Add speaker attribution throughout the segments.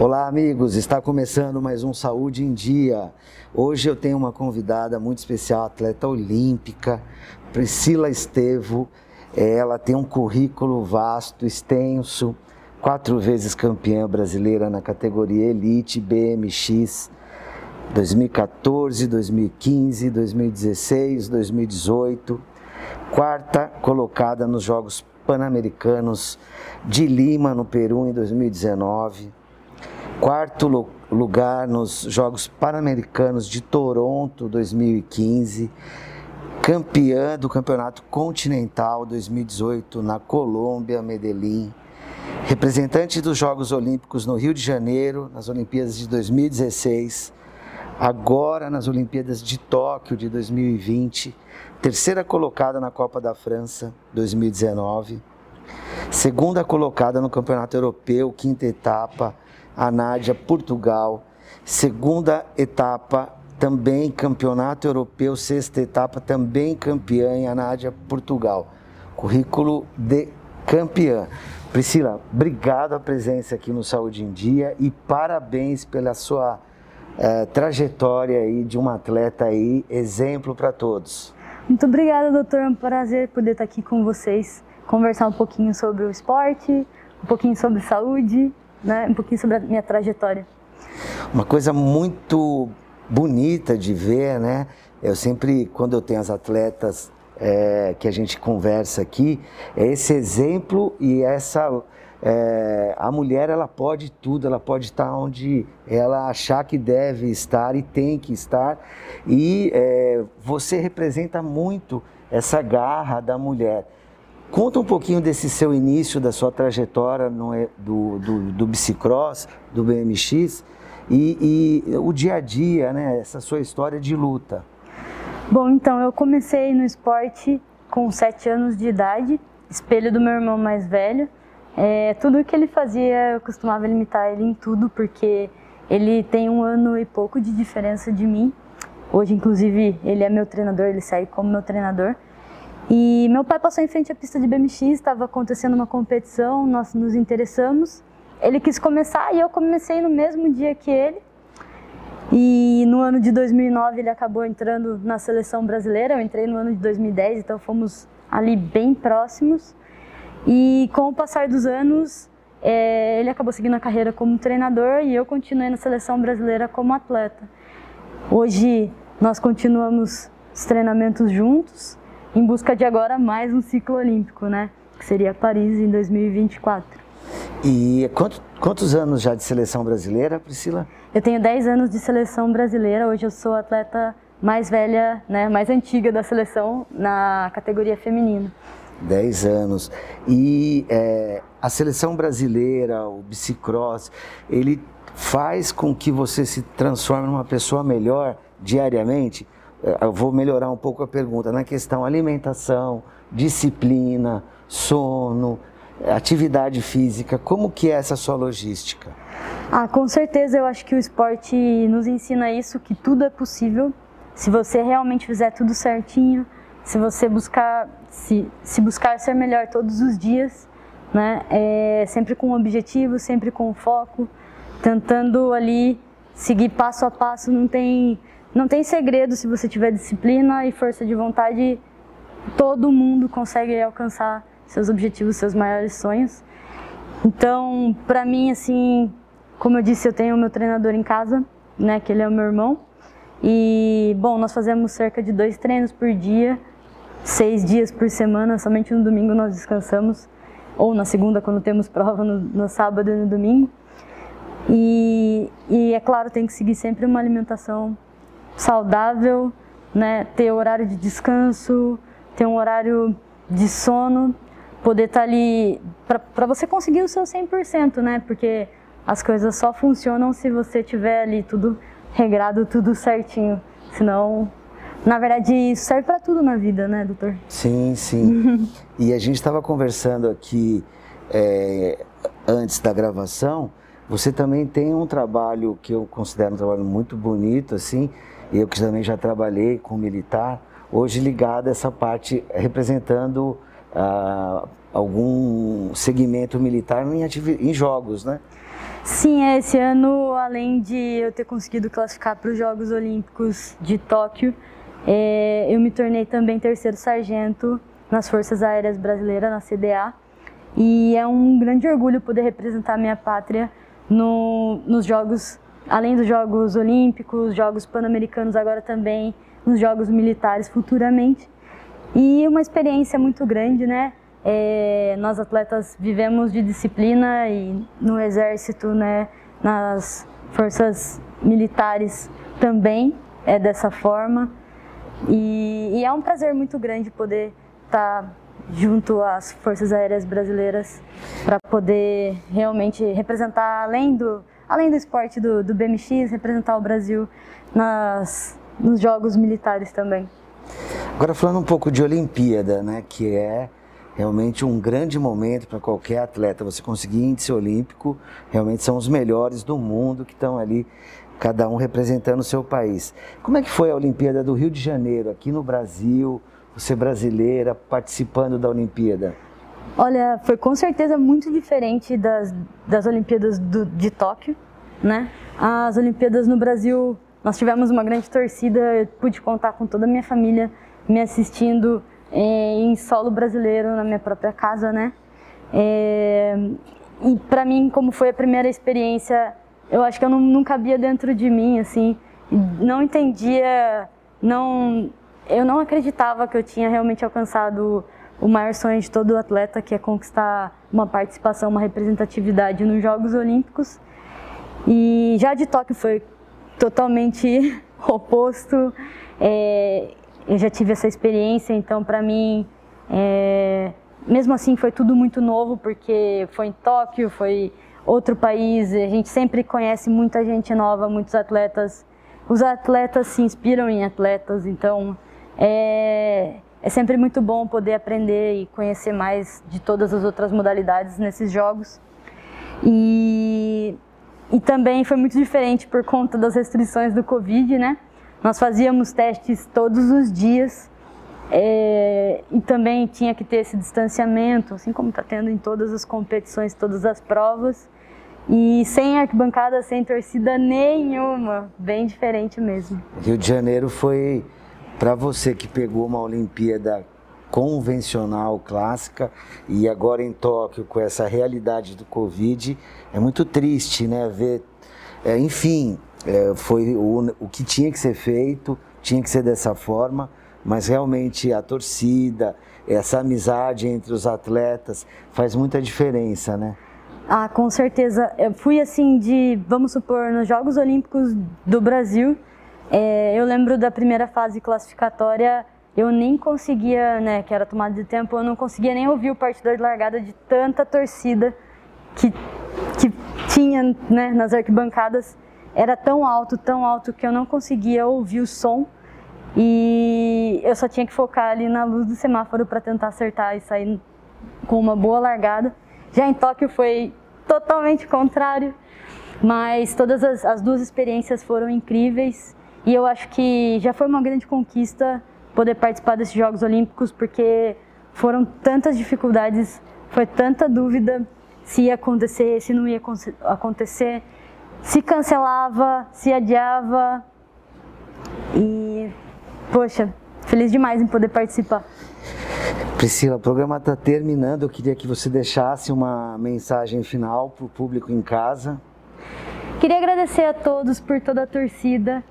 Speaker 1: Olá, amigos. Está começando mais um Saúde em Dia. Hoje eu tenho uma convidada muito especial, atleta olímpica, Priscila Estevo. Ela tem um currículo vasto, extenso, quatro vezes campeã brasileira na categoria Elite BMX, 2014, 2015, 2016, 2018. Quarta colocada nos Jogos Pan-Americanos de Lima, no Peru, em 2019 quarto lugar nos Jogos Pan-Americanos de Toronto 2015, campeã do Campeonato Continental 2018 na Colômbia, Medellín, representante dos Jogos Olímpicos no Rio de Janeiro, nas Olimpíadas de 2016, agora nas Olimpíadas de Tóquio de 2020, terceira colocada na Copa da França 2019, segunda colocada no Campeonato Europeu, quinta etapa a Nádia Portugal. Segunda etapa, também campeonato europeu, sexta etapa, também campeã em a Nádia Portugal. Currículo de campeã. Priscila, obrigado a presença aqui no Saúde em Dia e parabéns pela sua eh, trajetória aí de uma atleta aí, exemplo para todos.
Speaker 2: Muito obrigada, doutor. É um prazer poder estar aqui com vocês, conversar um pouquinho sobre o esporte, um pouquinho sobre saúde né, um pouquinho sobre a minha trajetória.
Speaker 1: Uma coisa muito bonita de ver, né? Eu sempre, quando eu tenho as atletas é, que a gente conversa aqui, é esse exemplo e essa é, a mulher ela pode tudo, ela pode estar onde ela achar que deve estar e tem que estar. E é, você representa muito essa garra da mulher. Conta um pouquinho desse seu início, da sua trajetória no, do, do, do bicicross, do BMX e, e, o dia a dia, né? Essa sua história de luta.
Speaker 2: Bom, então eu comecei no esporte com sete anos de idade, espelho do meu irmão mais velho. É, tudo que ele fazia, eu costumava limitar ele em tudo, porque ele tem um ano e pouco de diferença de mim. Hoje, inclusive, ele é meu treinador, ele sai como meu treinador. E meu pai passou em frente à pista de BMX, estava acontecendo uma competição, nós nos interessamos. Ele quis começar e eu comecei no mesmo dia que ele. E no ano de 2009 ele acabou entrando na seleção brasileira, eu entrei no ano de 2010, então fomos ali bem próximos. E com o passar dos anos, é, ele acabou seguindo a carreira como treinador e eu continuei na seleção brasileira como atleta. Hoje nós continuamos os treinamentos juntos em busca de agora mais um ciclo olímpico, né? Que seria Paris em 2024.
Speaker 1: E quanto, quantos anos já de seleção brasileira, Priscila?
Speaker 2: Eu tenho 10 anos de seleção brasileira. Hoje eu sou atleta mais velha, né, mais antiga da seleção na categoria feminina.
Speaker 1: 10 anos. E é, a seleção brasileira, o bicicross, ele faz com que você se transforme numa pessoa melhor diariamente? É, eu vou melhorar um pouco a pergunta, na questão alimentação, disciplina, sono, atividade física, como que é essa sua logística?
Speaker 2: Ah, com certeza eu acho que o esporte nos ensina isso, que tudo é possível, se você realmente fizer tudo certinho, se você buscar se, se buscar ser melhor todos os dias, né, é, sempre com objetivo, sempre com foco, tentando ali seguir passo a passo, não tem não tem segredo se você tiver disciplina e força de vontade, todo mundo consegue alcançar seus objetivos, seus maiores sonhos. Então, para mim, assim, como eu disse, eu tenho o meu treinador em casa, né, que ele é o meu irmão. E, bom, nós fazemos cerca de dois treinos por dia, seis dias por semana, somente no domingo nós descansamos, ou na segunda, quando temos prova, no, no sábado e no domingo. E, e, é claro, tem que seguir sempre uma alimentação saudável, né? ter horário de descanso, ter um horário de sono, poder estar tá ali para você conseguir o seu 100%, né? Porque as coisas só funcionam se você tiver ali tudo regrado, tudo certinho. Senão, na verdade, isso serve para tudo na vida, né, doutor?
Speaker 1: Sim, sim. e a gente estava conversando aqui é, antes da gravação. Você também tem um trabalho que eu considero um trabalho muito bonito, assim, eu que também já trabalhei com militar, hoje ligado a essa parte, representando a algum segmento militar em, em jogos, né?
Speaker 2: Sim, é, esse ano, além de eu ter conseguido classificar para os Jogos Olímpicos de Tóquio, é, eu me tornei também terceiro sargento nas Forças Aéreas Brasileiras, na CDA, e é um grande orgulho poder representar minha pátria no, nos Jogos, além dos Jogos Olímpicos, Jogos Pan-Americanos, agora também nos Jogos Militares futuramente. E uma experiência muito grande, né? É, nós atletas vivemos de disciplina e no exército, né, nas forças militares também é dessa forma. E, e é um prazer muito grande poder estar tá junto às Forças Aéreas Brasileiras para poder realmente representar, além do, além do esporte do, do BMX, representar o Brasil nas, nos Jogos Militares também.
Speaker 1: Agora falando um pouco de Olimpíada, né, que é realmente um grande momento para qualquer atleta. Você conseguir índice olímpico, realmente são os melhores do mundo que estão ali, cada um representando o seu país. Como é que foi a Olimpíada do Rio de Janeiro, aqui no Brasil, você brasileira, participando da Olimpíada?
Speaker 2: Olha, foi com certeza muito diferente das, das Olimpíadas do, de Tóquio, né? As Olimpíadas no Brasil, nós tivemos uma grande torcida, eu pude contar com toda a minha família me assistindo é, em solo brasileiro na minha própria casa, né? É, e para mim, como foi a primeira experiência, eu acho que eu não, não dentro de mim, assim, não entendia, não, eu não acreditava que eu tinha realmente alcançado o maior sonho de todo atleta, que é conquistar uma participação, uma representatividade nos Jogos Olímpicos. E já de Tóquio foi totalmente oposto. É, eu já tive essa experiência, então para mim, é, mesmo assim foi tudo muito novo, porque foi em Tóquio, foi outro país, a gente sempre conhece muita gente nova, muitos atletas. Os atletas se inspiram em atletas, então é, é sempre muito bom poder aprender e conhecer mais de todas as outras modalidades nesses jogos. E, e também foi muito diferente por conta das restrições do Covid, né? Nós fazíamos testes todos os dias é, e também tinha que ter esse distanciamento, assim como está tendo em todas as competições, todas as provas. E sem arquibancada, sem torcida nenhuma, bem diferente mesmo.
Speaker 1: Rio de Janeiro foi para você que pegou uma Olimpíada convencional, clássica, e agora em Tóquio com essa realidade do Covid, é muito triste, né? Ver, é, enfim, é, foi o, o que tinha que ser feito, tinha que ser dessa forma, mas realmente a torcida, essa amizade entre os atletas faz muita diferença, né?
Speaker 2: Ah, com certeza. Eu fui assim de, vamos supor, nos Jogos Olímpicos do Brasil, é, eu lembro da primeira fase classificatória, eu nem conseguia, né, que era tomada de tempo, eu não conseguia nem ouvir o partidor de largada de tanta torcida que, que tinha né, nas arquibancadas. Era tão alto, tão alto que eu não conseguia ouvir o som. E eu só tinha que focar ali na luz do semáforo para tentar acertar e sair com uma boa largada. Já em Tóquio foi totalmente contrário, mas todas as, as duas experiências foram incríveis e eu acho que já foi uma grande conquista poder participar desses Jogos Olímpicos porque foram tantas dificuldades, foi tanta dúvida se ia acontecer, se não ia acontecer se cancelava, se adiava. E, poxa, feliz demais em poder participar.
Speaker 1: Priscila, o programa está terminando. Eu queria que você deixasse uma mensagem final para o público em casa.
Speaker 2: Queria agradecer a todos por toda a torcida,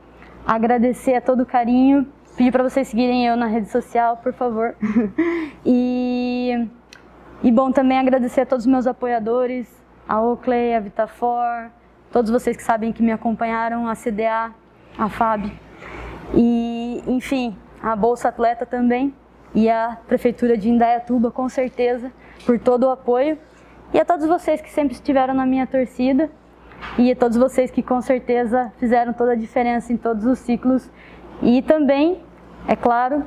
Speaker 2: agradecer a todo o carinho, pedir para vocês seguirem eu na rede social, por favor. e, e bom, também agradecer a todos os meus apoiadores, a Oakley, a Vitafor, todos vocês que sabem que me acompanharam, a CDA, a FAB e, enfim, a Bolsa Atleta também e a Prefeitura de Indaiatuba, com certeza, por todo o apoio. E a todos vocês que sempre estiveram na minha torcida e a todos vocês que com certeza fizeram toda a diferença em todos os ciclos. E também, é claro,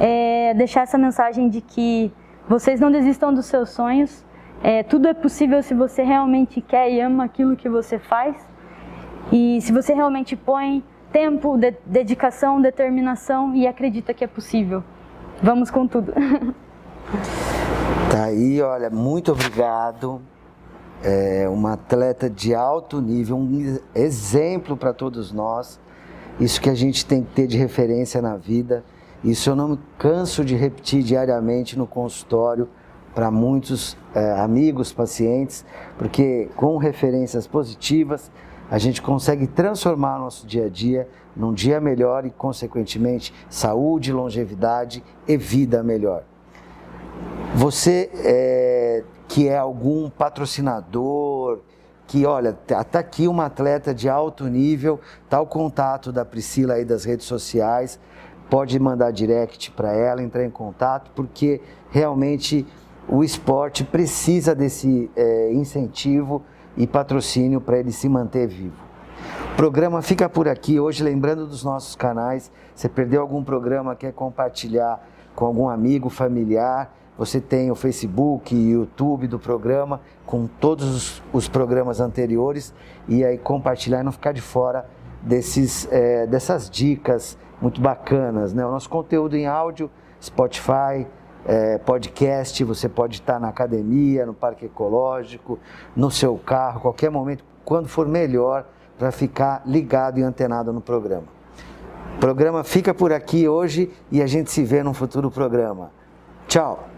Speaker 2: é deixar essa mensagem de que vocês não desistam dos seus sonhos, é, tudo é possível se você realmente quer e ama aquilo que você faz. E se você realmente põe tempo, de, dedicação, determinação e acredita que é possível. Vamos com tudo.
Speaker 1: Tá aí, olha, muito obrigado. É uma atleta de alto nível, um exemplo para todos nós. Isso que a gente tem que ter de referência na vida. Isso eu não me canso de repetir diariamente no consultório para muitos é, amigos, pacientes, porque com referências positivas a gente consegue transformar nosso dia a dia num dia melhor e, consequentemente, saúde, longevidade e vida melhor. Você é, que é algum patrocinador, que olha, está aqui uma atleta de alto nível, está o contato da Priscila aí das redes sociais, pode mandar direct para ela, entrar em contato, porque realmente o esporte precisa desse é, incentivo e patrocínio para ele se manter vivo. O programa fica por aqui. Hoje, lembrando dos nossos canais, você perdeu algum programa, quer compartilhar com algum amigo, familiar, você tem o Facebook YouTube do programa com todos os programas anteriores e aí compartilhar e não ficar de fora desses, é, dessas dicas muito bacanas. Né? O nosso conteúdo em áudio, Spotify, é, podcast, você pode estar na academia, no parque ecológico, no seu carro, qualquer momento, quando for melhor, para ficar ligado e antenado no programa. O programa fica por aqui hoje e a gente se vê num futuro programa. Tchau!